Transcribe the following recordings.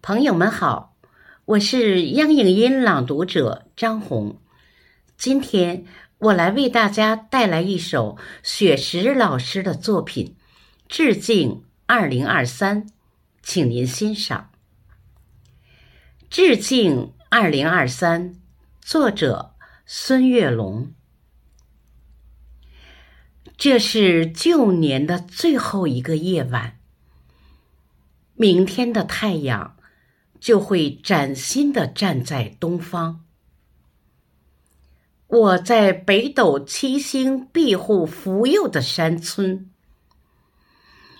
朋友们好，我是央影音朗读者张红。今天我来为大家带来一首雪石老师的作品，致敬二零二三，请您欣赏。致敬二零二三，作者孙月龙。这是旧年的最后一个夜晚，明天的太阳。就会崭新的站在东方。我在北斗七星庇护福佑的山村，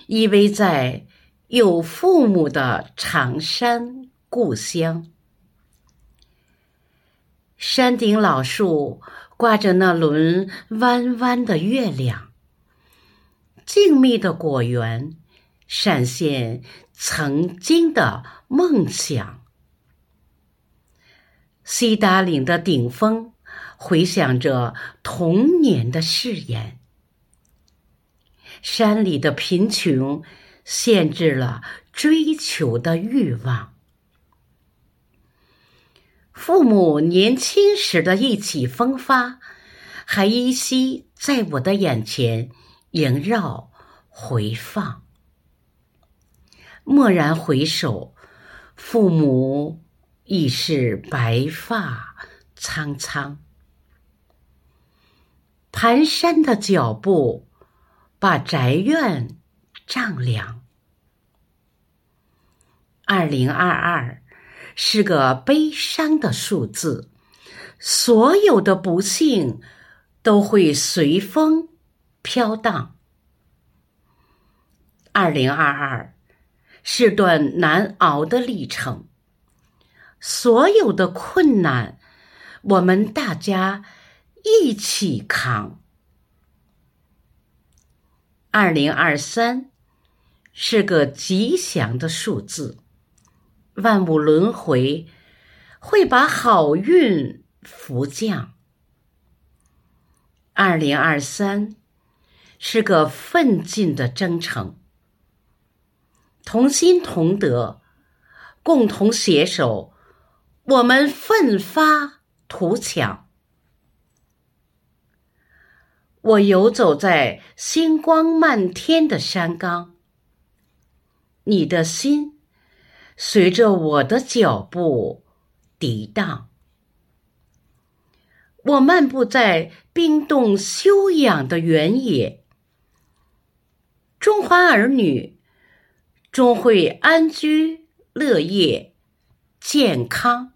依偎在有父母的长山故乡。山顶老树挂着那轮弯弯的月亮，静谧的果园闪现曾经的。梦想，西达岭的顶峰回响着童年的誓言。山里的贫穷限制了追求的欲望。父母年轻时的意气风发，还依稀在我的眼前萦绕回放。蓦然回首。父母已是白发苍苍，蹒跚的脚步把宅院丈量。二零二二是个悲伤的数字，所有的不幸都会随风飘荡。二零二二。是段难熬的历程，所有的困难，我们大家一起扛。二零二三是个吉祥的数字，万物轮回会把好运福降。二零二三是个奋进的征程。同心同德，共同携手，我们奋发图强。我游走在星光漫天的山岗，你的心随着我的脚步涤荡。我漫步在冰冻休养的原野，中华儿女。终会安居乐业，健康。